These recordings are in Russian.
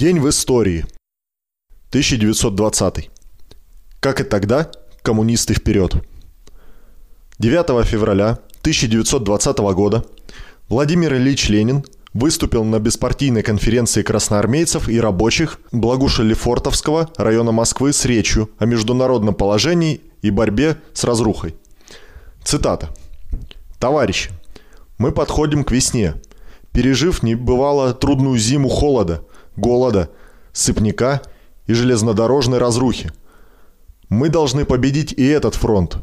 День в истории. 1920. Как и тогда, коммунисты вперед. 9 февраля 1920 года Владимир Ильич Ленин выступил на беспартийной конференции красноармейцев и рабочих Благуша-Лефортовского района Москвы с речью о международном положении и борьбе с разрухой. Цитата. «Товарищи, мы подходим к весне, пережив небывало трудную зиму холода, голода, сыпняка и железнодорожной разрухи. Мы должны победить и этот фронт.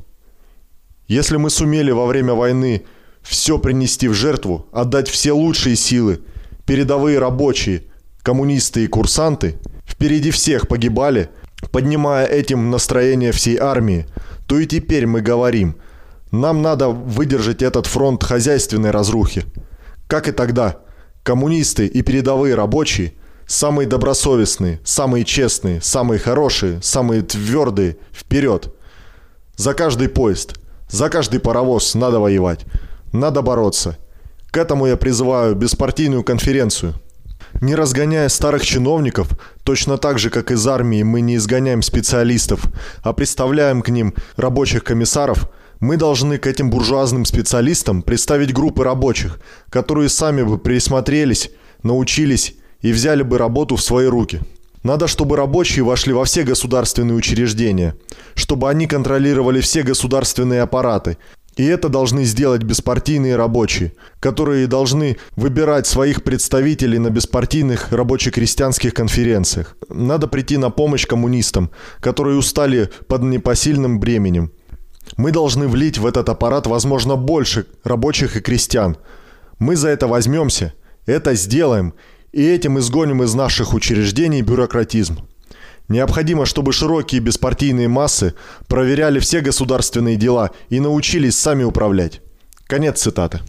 Если мы сумели во время войны все принести в жертву, отдать все лучшие силы, передовые рабочие, коммунисты и курсанты, впереди всех погибали, поднимая этим настроение всей армии, то и теперь мы говорим, нам надо выдержать этот фронт хозяйственной разрухи. Как и тогда, коммунисты и передовые рабочие – Самые добросовестные, самые честные, самые хорошие, самые твердые – вперед! За каждый поезд, за каждый паровоз надо воевать. Надо бороться. К этому я призываю беспартийную конференцию. Не разгоняя старых чиновников, точно так же, как из армии мы не изгоняем специалистов, а представляем к ним рабочих комиссаров, мы должны к этим буржуазным специалистам представить группы рабочих, которые сами бы присмотрелись, научились и взяли бы работу в свои руки. Надо, чтобы рабочие вошли во все государственные учреждения, чтобы они контролировали все государственные аппараты. И это должны сделать беспартийные рабочие, которые должны выбирать своих представителей на беспартийных рабоче-крестьянских конференциях. Надо прийти на помощь коммунистам, которые устали под непосильным бременем. Мы должны влить в этот аппарат, возможно, больше рабочих и крестьян. Мы за это возьмемся, это сделаем – и этим изгоним из наших учреждений бюрократизм. Необходимо, чтобы широкие беспартийные массы проверяли все государственные дела и научились сами управлять. Конец цитаты.